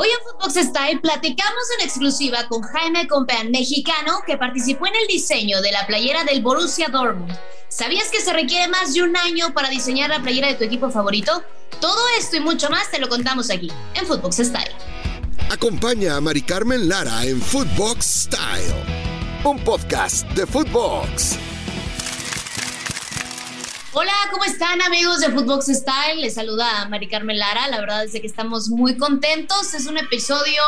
Hoy en Footbox Style platicamos en exclusiva con Jaime Compeán, mexicano que participó en el diseño de la playera del Borussia Dortmund. ¿Sabías que se requiere más de un año para diseñar la playera de tu equipo favorito? Todo esto y mucho más te lo contamos aquí, en Footbox Style. Acompaña a Mari Carmen Lara en Footbox Style, un podcast de Footbox. Hola, ¿cómo están amigos de Footbox Style? Les saluda Mari Carmen Lara. La verdad es que estamos muy contentos. Es un episodio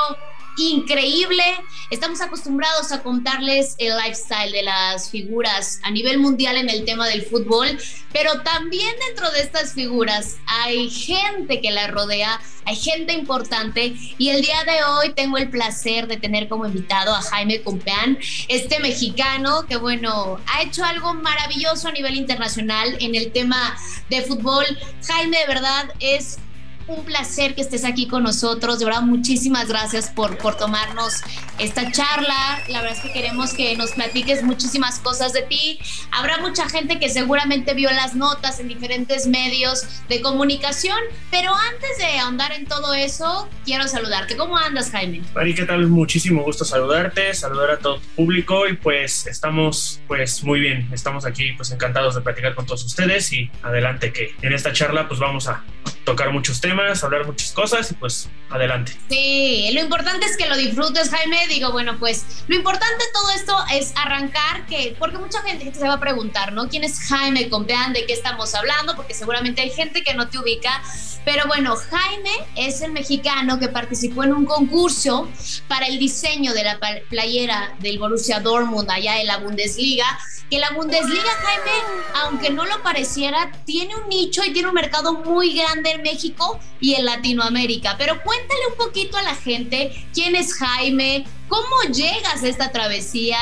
increíble. Estamos acostumbrados a contarles el lifestyle de las figuras a nivel mundial en el tema del fútbol, pero también dentro de estas figuras hay gente que la rodea, hay gente importante y el día de hoy tengo el placer de tener como invitado a Jaime Compeán, este mexicano que bueno, ha hecho algo maravilloso a nivel internacional en el tema de fútbol. Jaime de verdad es un placer que estés aquí con nosotros. De verdad, muchísimas gracias por, por tomarnos esta charla. La verdad es que queremos que nos platiques muchísimas cosas de ti. Habrá mucha gente que seguramente vio las notas en diferentes medios de comunicación, pero antes de ahondar en todo eso, quiero saludarte. ¿Cómo andas, Jaime? Mari, ¿qué tal? Muchísimo gusto saludarte, saludar a todo tu público y pues estamos pues muy bien. Estamos aquí pues encantados de platicar con todos ustedes y adelante que en esta charla pues vamos a tocar muchos temas hablar muchas cosas y pues adelante. Sí, lo importante es que lo disfrutes, Jaime. Digo, bueno, pues lo importante de todo esto es arrancar, que porque mucha gente se va a preguntar, ¿no? ¿Quién es Jaime Compeán? ¿De qué estamos hablando? Porque seguramente hay gente que no te ubica. Pero bueno, Jaime es el mexicano que participó en un concurso para el diseño de la playera del Borussia Dortmund allá en la Bundesliga que la Bundesliga, Jaime, aunque no lo pareciera, tiene un nicho y tiene un mercado muy grande en México y en Latinoamérica. Pero cuéntale un poquito a la gente quién es Jaime, cómo llegas a esta travesía,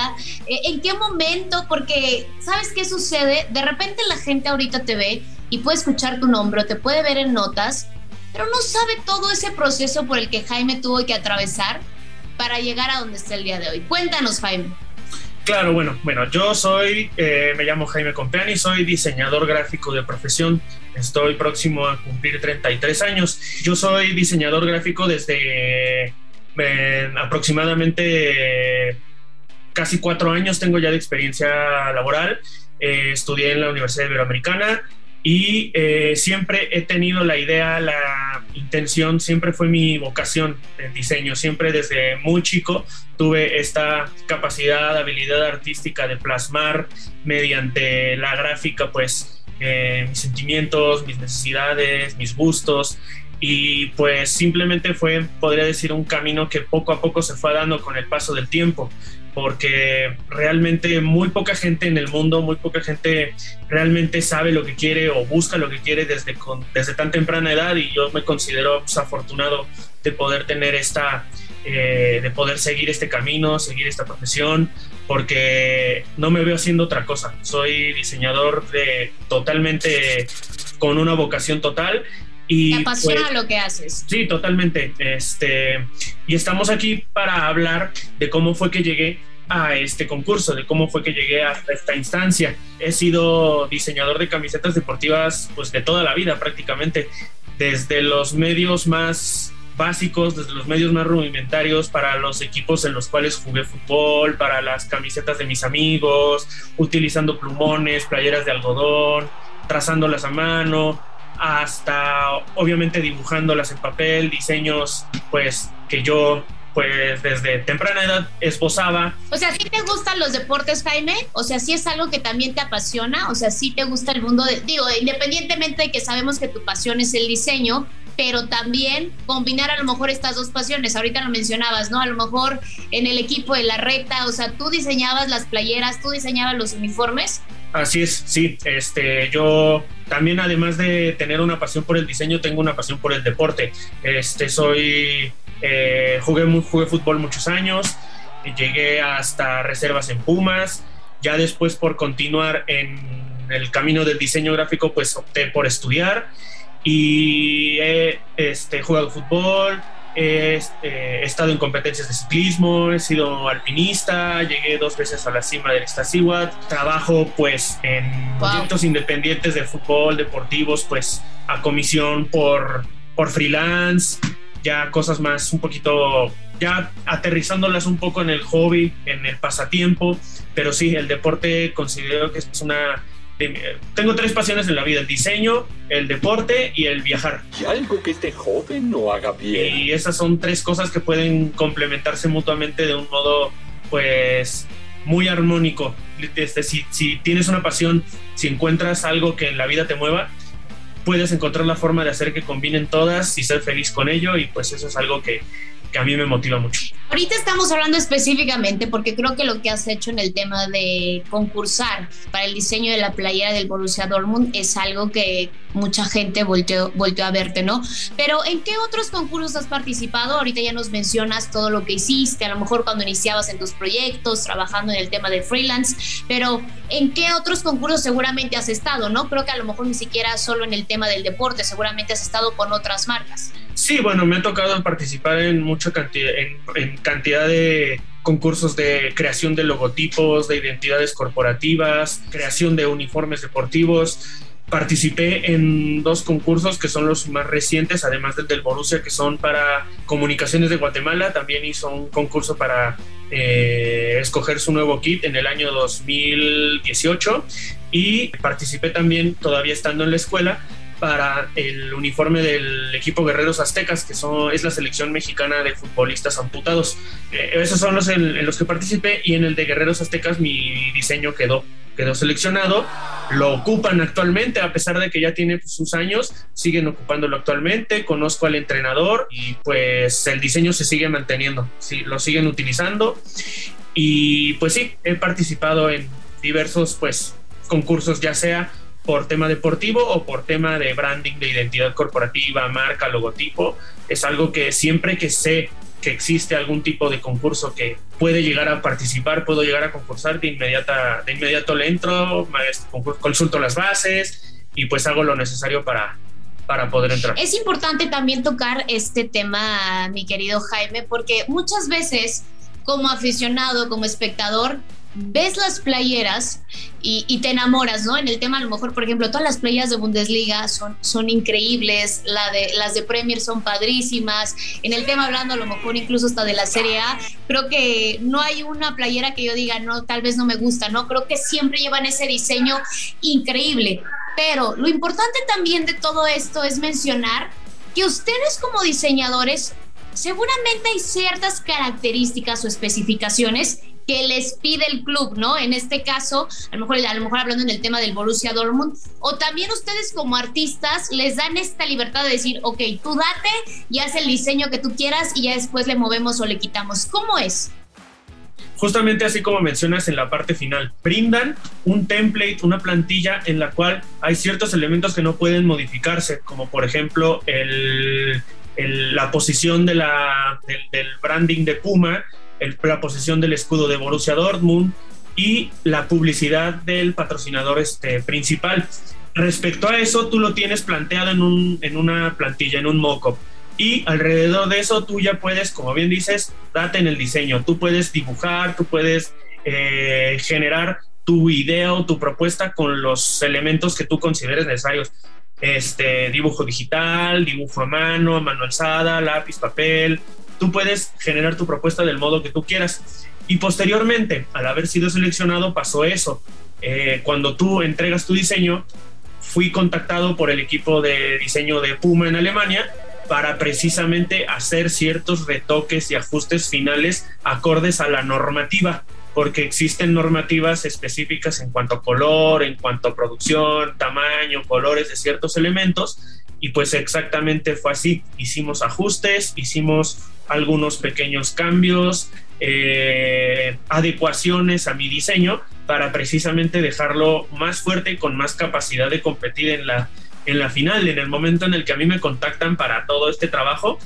eh, en qué momento, porque ¿sabes qué sucede? De repente la gente ahorita te ve y puede escuchar tu nombre te puede ver en notas, pero no sabe todo ese proceso por el que Jaime tuvo que atravesar para llegar a donde está el día de hoy. Cuéntanos, Jaime. Claro, bueno, bueno, yo soy, eh, me llamo Jaime Compeani, soy diseñador gráfico de profesión. Estoy próximo a cumplir 33 años. Yo soy diseñador gráfico desde eh, aproximadamente casi cuatro años. Tengo ya de experiencia laboral. Eh, estudié en la Universidad Iberoamericana y eh, siempre he tenido la idea, la intención, siempre fue mi vocación el diseño, siempre desde muy chico tuve esta capacidad, habilidad artística de plasmar mediante la gráfica, pues eh, mis sentimientos, mis necesidades, mis gustos. Y pues simplemente fue, podría decir, un camino que poco a poco se fue dando con el paso del tiempo porque realmente muy poca gente en el mundo, muy poca gente realmente sabe lo que quiere o busca lo que quiere desde, desde tan temprana edad y yo me considero pues, afortunado de poder tener esta, eh, de poder seguir este camino, seguir esta profesión, porque no me veo haciendo otra cosa. Soy diseñador de totalmente con una vocación total y, Te apasiona pues, lo que haces. Sí, totalmente. Este, y estamos aquí para hablar de cómo fue que llegué a este concurso, de cómo fue que llegué hasta esta instancia. He sido diseñador de camisetas deportivas pues de toda la vida prácticamente, desde los medios más básicos, desde los medios más rudimentarios para los equipos en los cuales jugué fútbol, para las camisetas de mis amigos, utilizando plumones, playeras de algodón, trazándolas a mano, hasta obviamente dibujándolas en papel, diseños pues que yo pues desde temprana edad esbozaba. O sea, ¿sí te gustan los deportes, Jaime? O sea, ¿sí es algo que también te apasiona? O sea, ¿sí te gusta el mundo de, digo, independientemente de que sabemos que tu pasión es el diseño, pero también combinar a lo mejor estas dos pasiones. Ahorita lo mencionabas, ¿no? A lo mejor en el equipo de la recta, o sea, tú diseñabas las playeras, tú diseñabas los uniformes. Así es, sí. Este, yo también, además de tener una pasión por el diseño, tengo una pasión por el deporte. Este, soy, eh, jugué, jugué fútbol muchos años, llegué hasta reservas en Pumas. Ya después, por continuar en el camino del diseño gráfico, pues opté por estudiar y he este, jugado fútbol, He, he, estado en competencias de ciclismo, he sido alpinista, llegué dos veces a la cima del Iztaccíhuatl, trabajo pues en proyectos independientes de fútbol, deportivos, pues a comisión por, por freelance ya cosas más un poquito, ya aterrizándolas un poco en el hobby, en el pasatiempo, pero sí, el deporte considero que es una... Tengo tres pasiones en la vida, el diseño, el deporte y el viajar. Y algo que este joven no haga bien. Y esas son tres cosas que pueden complementarse mutuamente de un modo, pues, muy armónico. Este, si, si tienes una pasión, si encuentras algo que en la vida te mueva, puedes encontrar la forma de hacer que combinen todas y ser feliz con ello y pues eso es algo que, que a mí me motiva mucho. Ahorita estamos hablando específicamente porque creo que lo que has hecho en el tema de concursar para el diseño de la playera del Borussia Dortmund es algo que mucha gente volteó, a verte, ¿no? Pero ¿en qué otros concursos has participado? Ahorita ya nos mencionas todo lo que hiciste, a lo mejor cuando iniciabas en tus proyectos, trabajando en el tema de freelance, pero ¿en qué otros concursos seguramente has estado, ¿no? Creo que a lo mejor ni siquiera solo en el tema del deporte, seguramente has estado con otras marcas. Sí, bueno, me ha tocado participar en mucha cantidad, en, cantidad de concursos de creación de logotipos, de identidades corporativas, creación de uniformes deportivos. Participé en dos concursos que son los más recientes, además del del Borussia, que son para comunicaciones de Guatemala. También hizo un concurso para eh, escoger su nuevo kit en el año 2018 y participé también, todavía estando en la escuela, para el uniforme del equipo Guerreros Aztecas, que son, es la selección mexicana de futbolistas amputados. Eh, esos son los en, los que participé y en el de Guerreros Aztecas mi diseño quedó, quedó seleccionado. Lo ocupan actualmente, a pesar de que ya tiene sus años, siguen ocupándolo actualmente. Conozco al entrenador y pues el diseño se sigue manteniendo, sí, lo siguen utilizando. Y pues sí, he participado en diversos pues concursos, ya sea por tema deportivo o por tema de branding, de identidad corporativa, marca, logotipo. Es algo que siempre que sé que existe algún tipo de concurso que puede llegar a participar, puedo llegar a concursar, de, inmediata, de inmediato le entro, consulto las bases y pues hago lo necesario para, para poder entrar. Es importante también tocar este tema, mi querido Jaime, porque muchas veces como aficionado, como espectador, ves las playeras y, te enamoras, ¿no? En el tema, a lo mejor, por ejemplo, todas las playeras de Bundesliga son, son increíbles, la de, las de Premier son padrísimas. En el tema, hablando a lo mejor incluso hasta de la Serie A, creo que no hay una playera que yo diga, no, tal vez no me gusta, ¿no? Creo que siempre llevan ese diseño increíble. Pero lo importante también de todo esto es mencionar que ustedes como diseñadores seguramente hay ciertas características o especificaciones que les pide el club, ¿no? En este caso, a lo mejor, a lo mejor hablando en el tema del Borussia Dortmund, o también ustedes como artistas les dan esta libertad de decir, ok, tú date y haz el diseño que tú quieras y ya después le movemos o le quitamos. ¿Cómo es? justamente así como mencionas en la parte final, brindan un template, una plantilla en la cual hay ciertos elementos que no pueden modificarse, como por ejemplo el, la posición del, branding de Puma la posesión del escudo de Borussia Dortmund y la publicidad del patrocinador este, principal. Respecto a eso, tú lo tienes planteado en, un, en una plantilla, en un mockup. Y alrededor de eso tú ya puedes, como bien dices, date en el diseño. Tú puedes dibujar, tú puedes eh, generar tu idea o tu propuesta con los elementos que tú consideres necesarios. Este, dibujo digital, dibujo a mano, a mano alzada, lápiz, papel, tú puedes generar tu propuesta del modo que tú quieras. Y posteriormente, al haber sido seleccionado, pasó eso. Eh, cuando tú entregas tu diseño, fui contactado por el equipo de diseño de Puma en Alemania para precisamente hacer ciertos retoques y ajustes finales acordes a la normativa, porque existen normativas específicas en cuanto a color, en cuanto a producción, tamaño, colores de ciertos elementos, y pues exactamente fue así. Hicimos ajustes, hicimos algunos pequeños cambios, eh, adecuaciones a mi diseño para precisamente dejarlo más fuerte con más capacidad de competir en la, en la final. En el momento en el que a mí me contactan para todo este trabajo,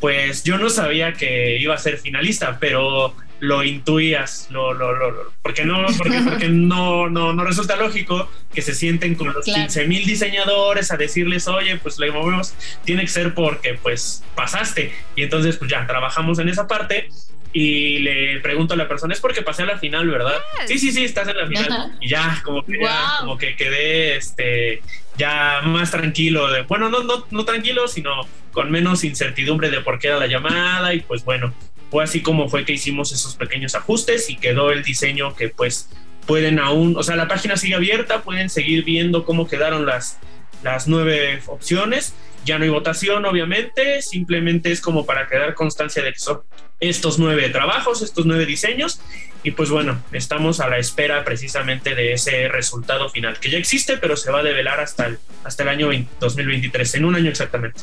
pues yo no sabía que iba a ser finalista, pero lo intuías, lo, lo, lo, porque no, porque, porque no, no, no resulta lógico que se sienten con los 15 mil diseñadores a decirles, oye, pues le movemos, tiene que ser porque pues pasaste. Y entonces pues ya trabajamos en esa parte y le pregunto a la persona, es porque pasé a la final, ¿verdad? Sí, sí, sí, estás en la final. Y ya, como que, como que quedé este, ya más tranquilo. De, bueno, no, no, no tranquilo, sino con menos incertidumbre de por qué era la llamada y pues bueno, fue así como fue que hicimos esos pequeños ajustes y quedó el diseño que pues pueden aún, o sea, la página sigue abierta, pueden seguir viendo cómo quedaron las, las nueve opciones. Ya no hay votación, obviamente, simplemente es como para quedar constancia de que son estos nueve trabajos, estos nueve diseños. Y pues bueno, estamos a la espera precisamente de ese resultado final, que ya existe, pero se va a develar hasta el, hasta el año 2023, en un año exactamente.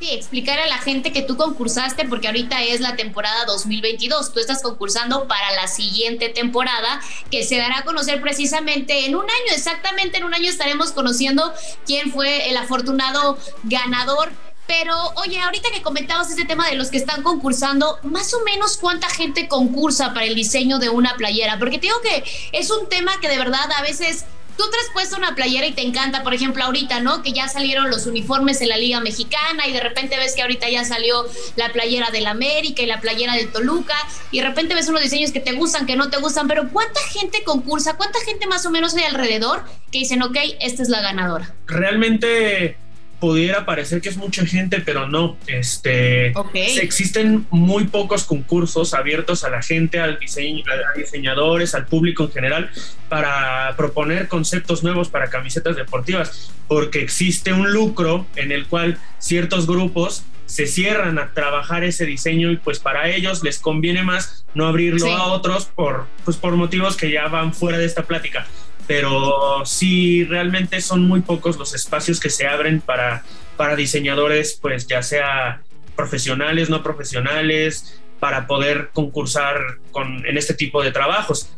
Sí, explicar a la gente que tú concursaste, porque ahorita es la temporada 2022, tú estás concursando para la siguiente temporada, que se dará a conocer precisamente en un año, exactamente en un año estaremos conociendo quién fue el afortunado ganador. Pero oye, ahorita que comentabas este tema de los que están concursando, más o menos cuánta gente concursa para el diseño de una playera, porque te digo que es un tema que de verdad a veces tú traes puesta una playera y te encanta, por ejemplo, ahorita, ¿no? Que ya salieron los uniformes en la Liga Mexicana y de repente ves que ahorita ya salió la playera del América y la playera del Toluca y de repente ves unos diseños que te gustan, que no te gustan, pero ¿cuánta gente concursa? ¿Cuánta gente más o menos hay alrededor que dicen, ok, esta es la ganadora? Realmente pudiera parecer que es mucha gente, pero no. Este, existen muy pocos concursos abiertos a la gente, al diseño, a diseñadores, al público en general, para proponer conceptos nuevos para camisetas deportivas, porque existe un lucro en el cual ciertos grupos se cierran a trabajar ese diseño y pues para ellos les conviene más no abrirlo a otros por, pues por motivos que ya van fuera de esta plática pero sí realmente son muy pocos los espacios que se abren para, para diseñadores, pues ya sea profesionales, no profesionales, para poder concursar con, en este tipo de trabajos.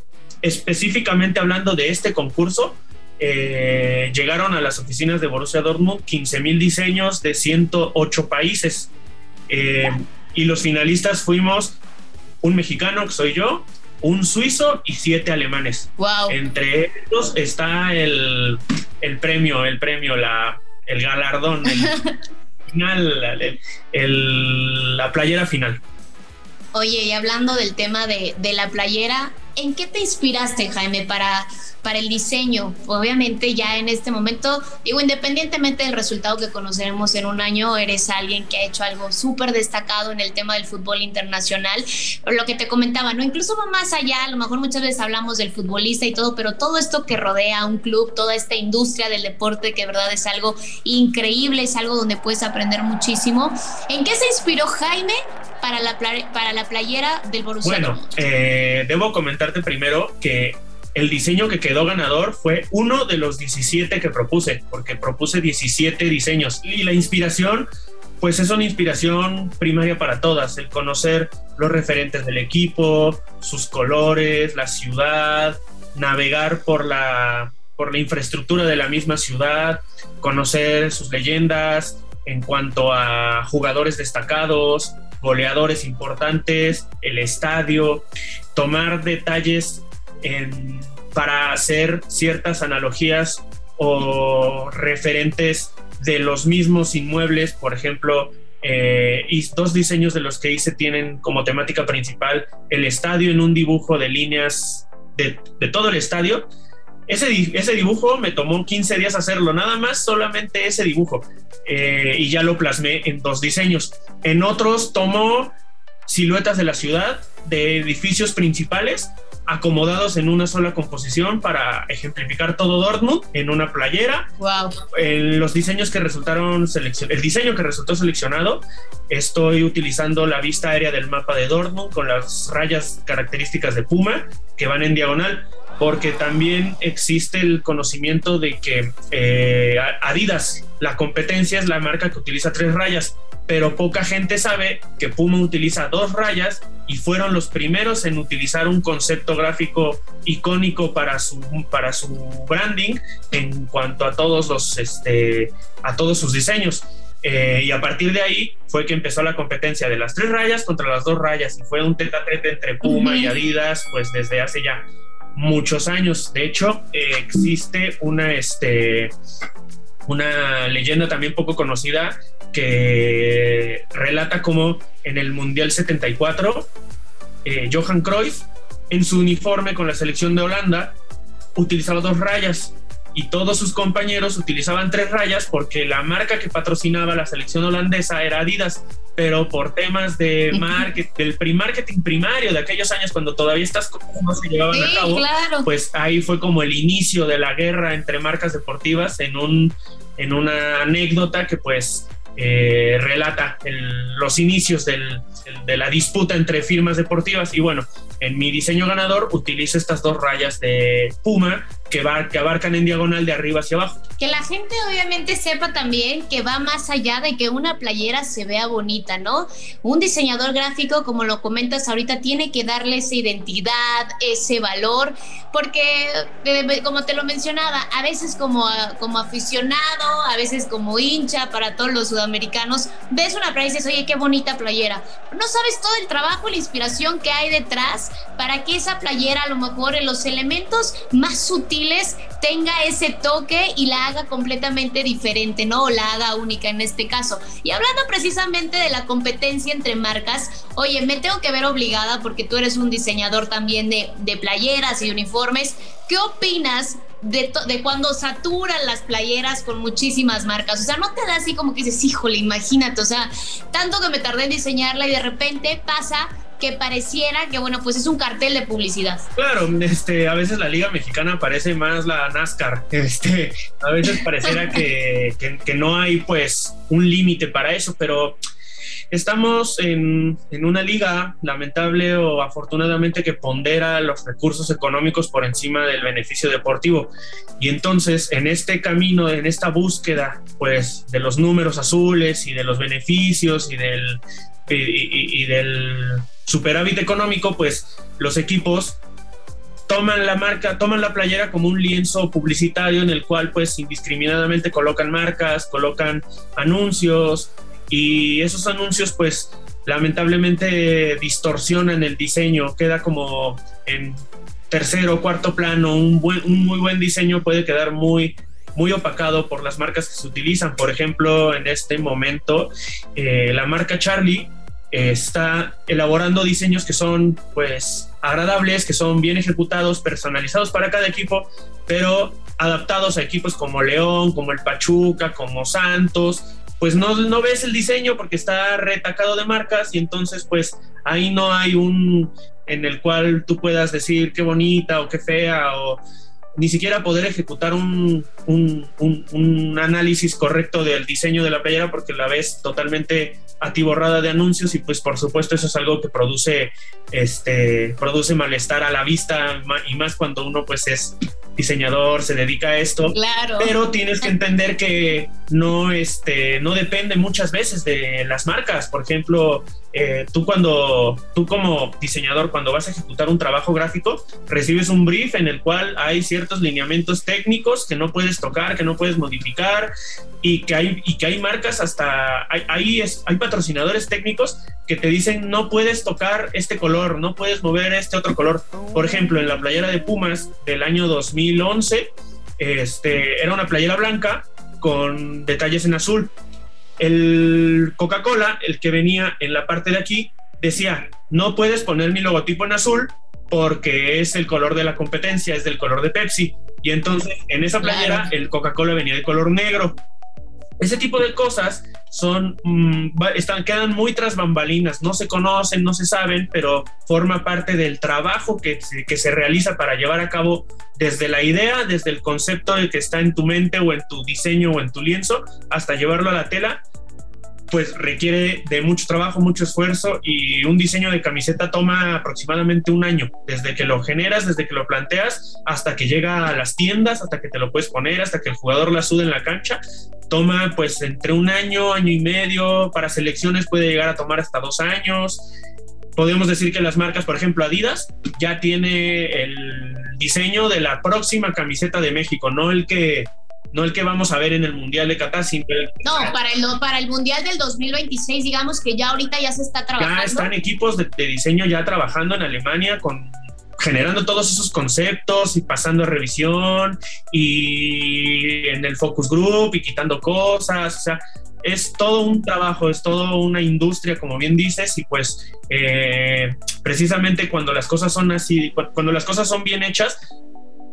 Específicamente hablando de este concurso, eh, llegaron a las oficinas de Borussia Dortmund 15 mil diseños de 108 países. Eh, y los finalistas fuimos un mexicano, que soy yo, un suizo y siete alemanes. Wow. Entre ellos está el, premio, el premio, la, el galardón, el final, la playera final. Oye, y hablando del tema de, de la playera, ¿en qué te inspiraste, Jaime, para para el diseño. Obviamente ya en este momento, digo, independientemente del resultado que conoceremos en un año, eres alguien que ha hecho algo súper destacado en el tema del fútbol internacional. Lo que te comentaba, ¿no? Incluso va más allá, a lo mejor muchas veces hablamos del futbolista y todo, pero todo esto que rodea a un club, toda esta industria del deporte, que verdad es algo increíble, es algo donde puedes aprender muchísimo. ¿En qué se inspiró Jaime para la, para la playera del Borussia Bueno, eh, debo comentarte primero que el diseño que quedó ganador fue uno de los 17 que propuse, porque propuse 17 diseños. Y la inspiración, pues es una inspiración primaria para todas, el conocer los referentes del equipo, sus colores, la ciudad, navegar por la, por la infraestructura de la misma ciudad, conocer sus leyendas en cuanto a jugadores destacados, goleadores importantes, el estadio, tomar detalles para hacer ciertas analogías o referentes de los mismos inmuebles, por ejemplo, eh, y dos diseños de los que hice tienen como temática principal el estadio en un dibujo de líneas de, todo el estadio. Ese, ese, dibujo me tomó 15 días hacerlo, nada más, solamente ese dibujo. Eh, y ya lo plasmé en dos diseños. En otros tomó siluetas de la ciudad, de edificios principales, acomodados en una sola composición para ejemplificar todo Dortmund en una playera. Wow. los diseños que resultaron seleccionados, el diseño que resultó seleccionado, estoy utilizando la vista aérea del mapa de Dortmund con las rayas características de Puma que van en diagonal porque también existe el conocimiento de que eh, Adidas, la competencia es la marca que utiliza tres rayas, pero poca gente sabe que Puma utiliza dos rayas y fueron los primeros en utilizar un concepto gráfico icónico para su, para su branding en cuanto a todos los este, a todos sus diseños. Eh, y a partir de ahí fue que empezó la competencia de las tres rayas contra las dos rayas y fue un tete a tete entre Puma y Adidas pues desde hace ya muchos años. De hecho, eh, existe una, este, una leyenda también poco conocida que relata cómo en el Mundial 74, eh, Johan Cruyff, en su uniforme con la selección de Holanda, utilizaba dos rayas y todos sus compañeros utilizaban tres rayas porque la marca que patrocinaba la selección holandesa era Adidas, pero por temas de marketing, del pre-marketing primario de aquellos años cuando todavía estas cosas no se llevaban a cabo, pues ahí fue como el inicio de la guerra entre marcas deportivas en un en una anécdota que pues eh, relata los inicios de la disputa entre firmas deportivas. Y bueno, en mi diseño ganador utilizo estas dos rayas de Puma que, que abarcan en diagonal de arriba hacia abajo. Que la gente obviamente sepa también que va más allá de que una playera se vea bonita, ¿no? Un diseñador gráfico, como lo comentas ahorita, tiene que darle esa identidad, ese valor, porque eh, como te lo mencionaba, a veces como, como aficionado, a veces como hincha para todos los sudamericanos, ves una playera y dices, oye, qué bonita playera. No sabes todo el trabajo la inspiración que hay detrás para que esa playera a lo mejor en los elementos más sutiles tenga ese toque y la haga completamente diferente, ¿no? O la haga única en este caso. Y hablando precisamente de la competencia entre marcas, oye, me tengo que ver obligada porque tú eres un diseñador también de, de playeras y uniformes. ¿Qué opinas de, cuando saturan las playeras con muchísimas marcas. O sea, no te da así como que dices, híjole, imagínate, o sea, tanto que me tardé en diseñarla y de repente pasa que pareciera que, bueno, pues es un cartel de publicidad. Claro, este, a veces la Liga Mexicana parece más la NASCAR. Este, a veces pareciera que, que, no hay, pues, un límite para eso, pero estamos en, en, una liga, lamentable o afortunadamente, que pondera los recursos económicos por encima del beneficio deportivo. Y entonces, en este camino, en esta búsqueda, pues, de los números azules y de los beneficios y del, y del superávit económico, pues los equipos toman la marca, toman la playera como un lienzo publicitario en el cual pues indiscriminadamente colocan marcas, colocan anuncios y esos anuncios pues lamentablemente distorsionan el diseño, queda como en tercero cuarto plano, un, un muy buen diseño puede quedar muy muy opacado por las marcas que se utilizan. Por ejemplo, en este momento, eh, la marca Charlie está elaborando diseños que son pues agradables, que son bien ejecutados, personalizados para cada equipo, pero adaptados a equipos como León, como el Pachuca, como Santos, pues no, no ves el diseño porque está retacado de marcas y entonces pues ahí no hay un en el cual tú puedas decir qué bonita o qué fea o ni siquiera poder ejecutar un, un, análisis correcto del diseño de la playera porque la ves totalmente atiborrada de anuncios y pues por supuesto eso es algo que produce este produce malestar a la vista y más cuando uno pues es diseñador, se dedica a esto. Claro. Pero tienes que entender que no, este, no depende muchas veces de las marcas. Por ejemplo, eh, tú cuando, tú como diseñador, cuando vas a ejecutar un trabajo gráfico, recibes un brief en el cual hay ciertos lineamientos técnicos que no puedes tocar, que no puedes modificar y que hay, y que hay marcas hasta, hay, hay, hay patrocinadores técnicos que te dicen no puedes tocar este color, no puedes mover este otro color. Por ejemplo, en la playera de Pumas del año 2011, este, era una playera blanca con detalles en azul el Coca-Cola, el que venía en la parte de aquí, decía, no puedes poner mi logotipo en azul porque es el color de la competencia, es del color de Pepsi. Y entonces en esa playera el Coca-Cola venía de color negro. Ese tipo de cosas son, mm, están, quedan muy tras bambalinas, no se conocen, no se saben, pero forma parte del trabajo que, que se realiza para llevar a cabo desde la idea, desde el concepto que está en tu mente o en tu diseño o en tu lienzo, hasta llevarlo a la tela pues requiere de mucho trabajo, mucho esfuerzo y un diseño de camiseta toma aproximadamente un año, desde que lo generas, desde que lo planteas, hasta que llega a las tiendas, hasta que te lo puedes poner, hasta que el jugador la sude en la cancha. Toma pues entre un año, año y medio, para selecciones puede llegar a tomar hasta dos años. Podemos decir que las marcas, por ejemplo, Adidas ya tiene el diseño de la próxima camiseta de México, no el que no el que vamos a ver en el Mundial de Qatar, sino No, para el, para el Mundial del 2026, digamos que ya ahorita ya se está trabajando. Ya están equipos de, diseño ya trabajando en Alemania con generando todos esos conceptos y pasando a revisión y en el focus group y quitando cosas, o sea, es todo un trabajo, es todo una industria, como bien dices, y pues eh, precisamente cuando las cosas son así, cuando las cosas son bien hechas,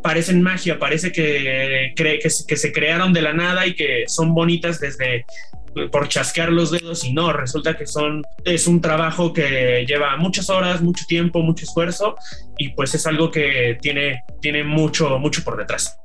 parecen magia, parece que, que, que se crearon de la nada y que son bonitas desde por chasquear los dedos y no, resulta que son, es un trabajo que lleva muchas horas, mucho tiempo, mucho esfuerzo y pues es algo que tiene, tiene mucho, mucho por detrás.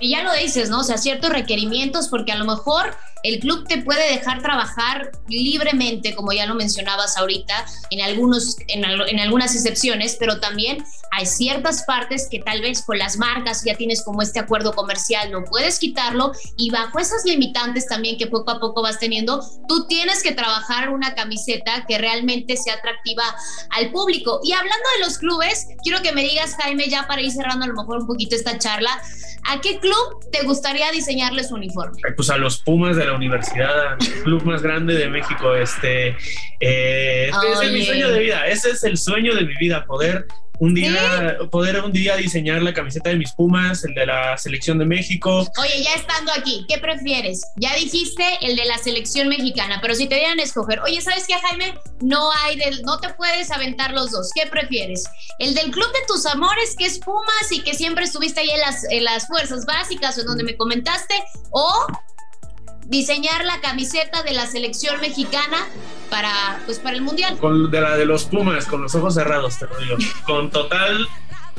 Y ya lo dices, ¿no? O sea, ciertos requerimientos, porque a lo mejor el club te puede dejar trabajar libremente, como ya lo mencionabas ahorita, en, algunos, en, en, algunas excepciones, pero también hay ciertas partes que tal vez con las marcas ya tienes como este acuerdo comercial, no puedes quitarlo y bajo esas limitantes también que poco a poco vas teniendo, tú tienes que trabajar una camiseta que realmente sea atractiva al público. Y hablando de los clubes, quiero que me digas, Jaime, ya para ir cerrando a lo mejor un poquito esta charla, ¿a qué club te gustaría diseñarles un uniforme? Pues a los Pumas de la universidad, el club más grande de México. Este, eh, ese es mi sueño de vida. Ese es el sueño de mi vida, poder un día, poder un día diseñar la camiseta de mis Pumas, el de la selección de México. Oye, ya estando aquí, ¿qué prefieres? Ya dijiste el de la selección mexicana, pero si te dieran a escoger, oye, ¿sabes qué, Jaime? No hay del, no te puedes aventar los dos. ¿Qué prefieres? El del club de tus amores, que es Pumas y que siempre estuviste ahí en las, en las fuerzas básicas o en donde me comentaste, o diseñar la camiseta de la selección mexicana para, pues, para el Mundial. Con, de la de los Pumas, con los ojos cerrados, te lo digo. con total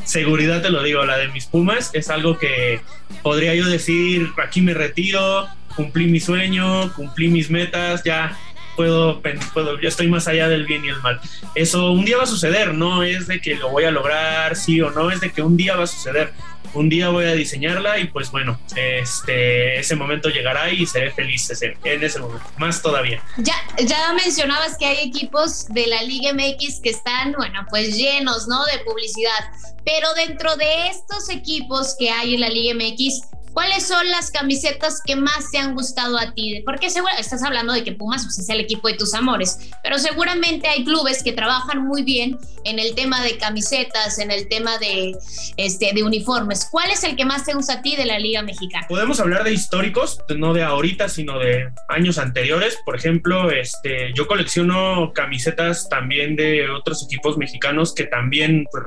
seguridad te lo digo, la de mis Pumas es algo que podría yo decir, aquí me retiro, cumplí mi sueño, cumplí mis metas, ya puedo, puedo, ya estoy más allá del bien y el mal. Eso un día va a suceder, no es de que lo voy a lograr, sí o no, es de que un día va a suceder un día voy a diseñarla y pues bueno, este, ese momento llegará y seré feliz en ese momento, más todavía. Ya, ya mencionabas que hay equipos de la Liga MX que están, bueno, pues llenos, ¿no? De publicidad, pero dentro de estos equipos que hay en la Liga MX, ¿Cuáles son las camisetas que más te han gustado a ti? Porque seguro estás hablando de que Pumas pues, es el equipo de tus amores, pero seguramente hay clubes que trabajan muy bien en el tema de camisetas, en el tema de, este, de uniformes. ¿Cuál es el que más te gusta a ti de la Liga Mexicana? Podemos hablar de históricos, no de ahorita, sino de años anteriores. Por ejemplo, este, yo colecciono camisetas también de otros equipos mexicanos que también pues,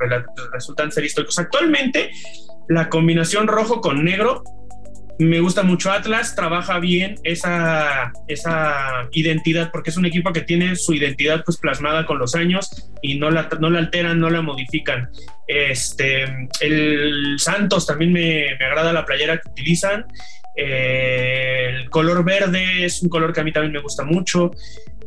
resultan ser históricos. Actualmente la combinación rojo con negro me gusta mucho Atlas, trabaja bien esa, esa identidad, porque es un equipo que tiene su identidad pues plasmada con los años y no la, no la alteran, no la modifican. Este, el Santos también me, me agrada la playera que utilizan. Eh, el color verde es un color que a mí también me gusta mucho.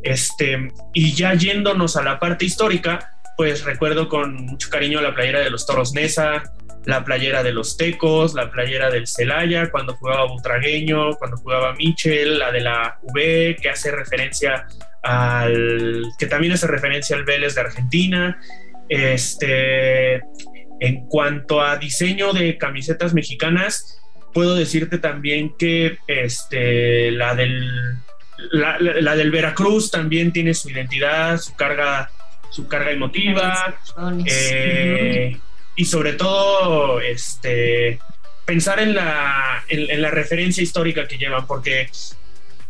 Este, y ya yéndonos a la parte histórica, pues recuerdo con mucho cariño la playera de los Toros Nesa, la playera de los Tecos, la playera del Celaya, cuando jugaba Butragueño, cuando jugaba Michel, la de la V, que hace referencia al. que también hace referencia al Vélez de Argentina. Este. En cuanto a diseño de camisetas mexicanas, puedo decirte también que este, la, del, la, del Veracruz también tiene su identidad, su carga, su carga emotiva y sobre todo este, pensar en la, en, la referencia histórica que llevan, porque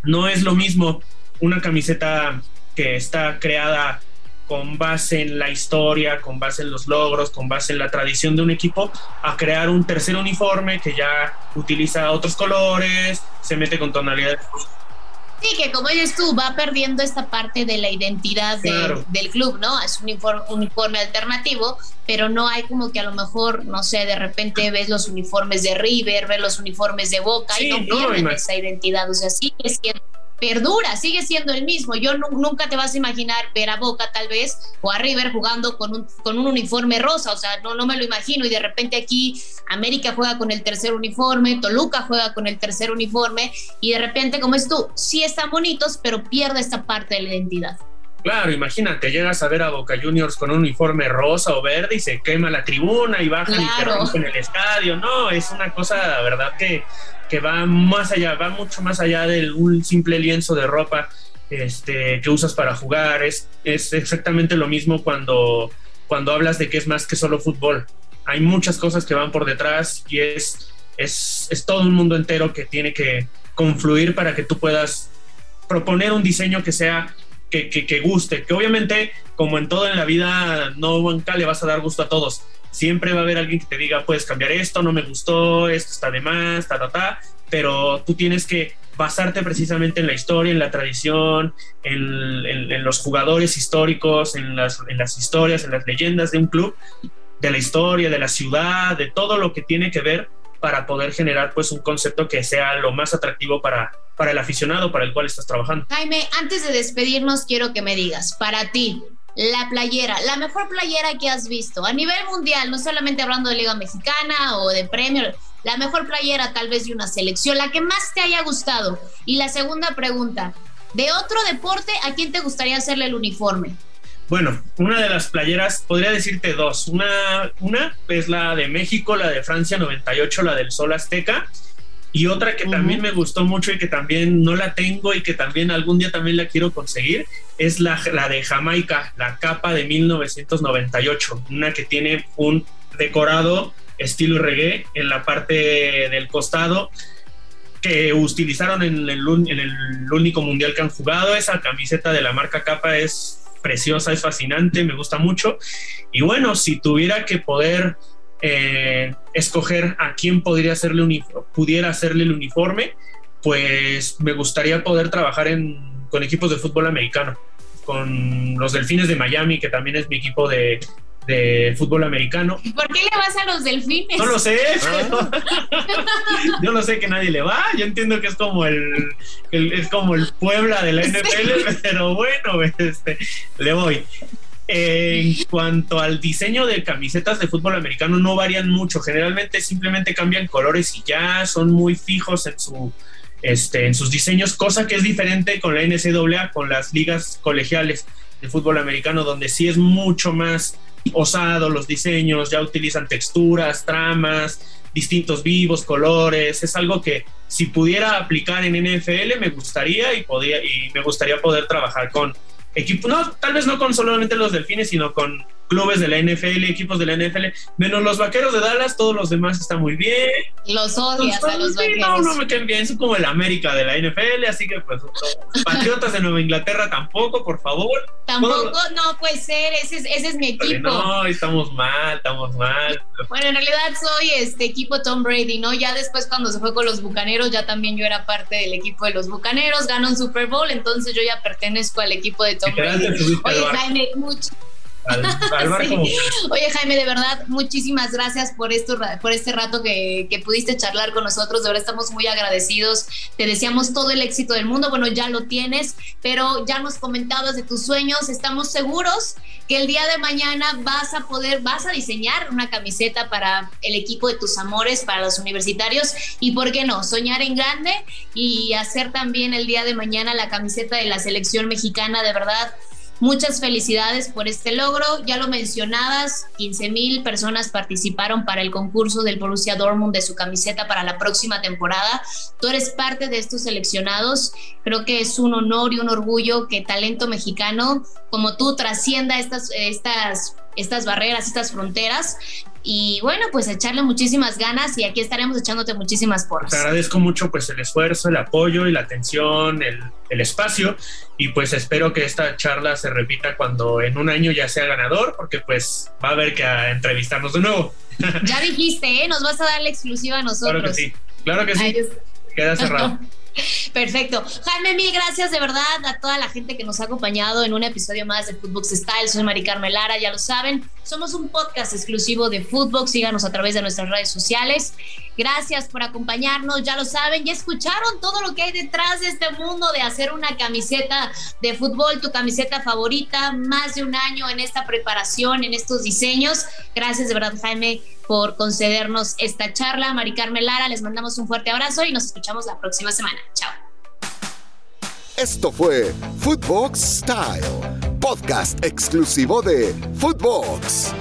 no es lo mismo una camiseta que está creada con base en la historia, con base en los logros, con base en la tradición de un equipo, a crear un tercer uniforme que ya utiliza otros colores, se mete con tonalidades Sí, que como dices tú, va perdiendo esta parte de la identidad del club, ¿no? Es un uniforme, alternativo, pero no hay como que a lo mejor, no sé, de repente ves los uniformes de River, ves los uniformes de Boca y no pierden esa identidad. O sea, sí es que perdura, sigue siendo el mismo. Yo nunca te vas a imaginar ver a Boca tal vez o a River jugando con un, con un uniforme rosa, o sea, no, no me lo imagino y de repente aquí América juega con el tercer uniforme, Toluca juega con el tercer uniforme y de repente como es tú, sí están bonitos, pero pierde esta parte de la identidad. Claro, imagínate, llegas a ver a Boca Juniors con un uniforme rosa o verde y se quema la tribuna y bajan y te rompen el estadio. No, es una cosa, la verdad, que que va más allá, va mucho más allá de un simple lienzo de ropa este, que usas para jugar. Es, es exactamente lo mismo cuando, cuando hablas de que es más que solo fútbol. Hay muchas cosas que van por detrás y es, es, es todo un mundo entero que tiene que confluir para que tú puedas proponer un diseño que sea que, guste, que obviamente, como en todo en la vida, no nunca le vas a dar gusto a todos. Siempre va a haber alguien que te diga, puedes cambiar esto, no me gustó, esto está de más, ta, ta, ta, pero tú tienes que basarte precisamente en la historia, en la tradición, en, los jugadores históricos, en las, en las historias, en las leyendas de un club, de la historia, de la ciudad, de todo lo que tiene que ver para poder generar pues un concepto que sea lo más atractivo para, para el aficionado para el cual estás trabajando. Jaime, antes de despedirnos, quiero que me digas, para ti, la playera, la mejor playera que has visto a nivel mundial, no solamente hablando de Liga Mexicana o de Premier, la mejor playera tal vez de una selección, la que más te haya gustado. Y la segunda pregunta, de otro deporte, ¿a quién te gustaría hacerle el uniforme? Bueno, una de las playeras, podría decirte dos. Una, una es la de México, la de Francia 98, la del Sol Azteca. Y otra que también me gustó mucho y que también no la tengo y que también algún día también la quiero conseguir es la, la de Jamaica, la capa de 1998. Una que tiene un decorado estilo reggae en la parte del costado que utilizaron en el, en el único mundial que han jugado. Esa camiseta de la marca Capa es preciosa, es fascinante, me gusta mucho. Y bueno, si tuviera que poder eh, escoger a quién podría hacerle pudiera hacerle el uniforme, pues me gustaría poder trabajar en, con equipos de fútbol americano, con los Delfines de Miami, que también es mi equipo de, de fútbol americano. ¿Por qué le vas a los delfines? No lo sé. Ah. Yo no sé que nadie le va. Yo entiendo que es como el, es como el Puebla de la NFL, pero bueno, este, le voy. En cuanto al diseño de camisetas de fútbol americano, no varían mucho. Generalmente simplemente cambian colores y ya son muy fijos en su este, en sus diseños, cosa que es diferente con la NCAA, con las ligas colegiales de fútbol americano, donde sí es mucho más osado los diseños, ya utilizan texturas, tramas, distintos vivos, colores. Es algo que si pudiera aplicar en NFL me gustaría y, podría, y me gustaría poder trabajar con equipos, no, tal vez no con solamente los delfines, sino con clubes de la NFL, equipos de la NFL, menos los vaqueros de Dallas, todos los demás están muy bien. Los odias a los vaqueros. No, no me quedan bien, son como el América de la NFL, así que pues Patriotas de Nueva Inglaterra tampoco, por favor. Tampoco, no puede ser, ese es, ese es mi equipo. No, estamos mal, estamos mal. Bueno, en realidad soy este equipo Tom Brady, ¿no? Ya después cuando se fue con los Bucaneros, ya también yo era parte del equipo de los Bucaneros, ganó un Super Bowl, entonces yo ya pertenezco al equipo de Tom Brady. Oye, Jaime, mucho Oye, Jaime, de verdad, muchísimas gracias por, esto, por este rato que, pudiste charlar con nosotros. De verdad, estamos muy agradecidos. Te deseamos todo el éxito del mundo. Bueno, ya lo tienes, pero ya nos comentabas de tus sueños. Estamos seguros que el día de mañana vas a poder, vas a diseñar una camiseta para el equipo de tus amores, para los universitarios. Y por qué no, soñar en grande y hacer también el día de mañana la camiseta de la selección mexicana. De verdad Muchas felicidades por este logro. Ya lo mencionabas, 15 mil personas participaron para el concurso del Borussia Dortmund de su camiseta para la próxima temporada. Tú eres parte de estos seleccionados. Creo que es un honor y un orgullo que talento mexicano como tú trascienda estas, estas, estas barreras, estas fronteras y bueno, pues echarle muchísimas ganas y aquí estaremos echándote muchísimas porras. Te agradezco mucho pues el esfuerzo, el apoyo y la atención, el, el, espacio y pues espero que esta charla se repita cuando en un año ya sea ganador porque pues va a haber que entrevistarnos de nuevo. Ya dijiste, ¿eh? Nos vas a dar la exclusiva a nosotros. Claro que sí, claro que sí. Queda cerrado. Perfecto. Jaime, mil gracias de verdad a toda la gente que nos ha acompañado en un episodio más de Footbox Style. Soy Mari Carmen Lara, ya lo saben. Somos un podcast exclusivo de Footbox. Síganos a través de nuestras redes sociales. Gracias por acompañarnos, ya lo saben, ya escucharon todo lo que hay detrás de este mundo de hacer una camiseta de fútbol, tu camiseta favorita, más de un año en esta preparación, en estos diseños. Gracias de verdad, Jaime, por concedernos esta charla. Mari Carmen Lara, les mandamos un fuerte abrazo y nos escuchamos la próxima semana. Chao. Esto fue Footbox Style, podcast exclusivo de Footbox.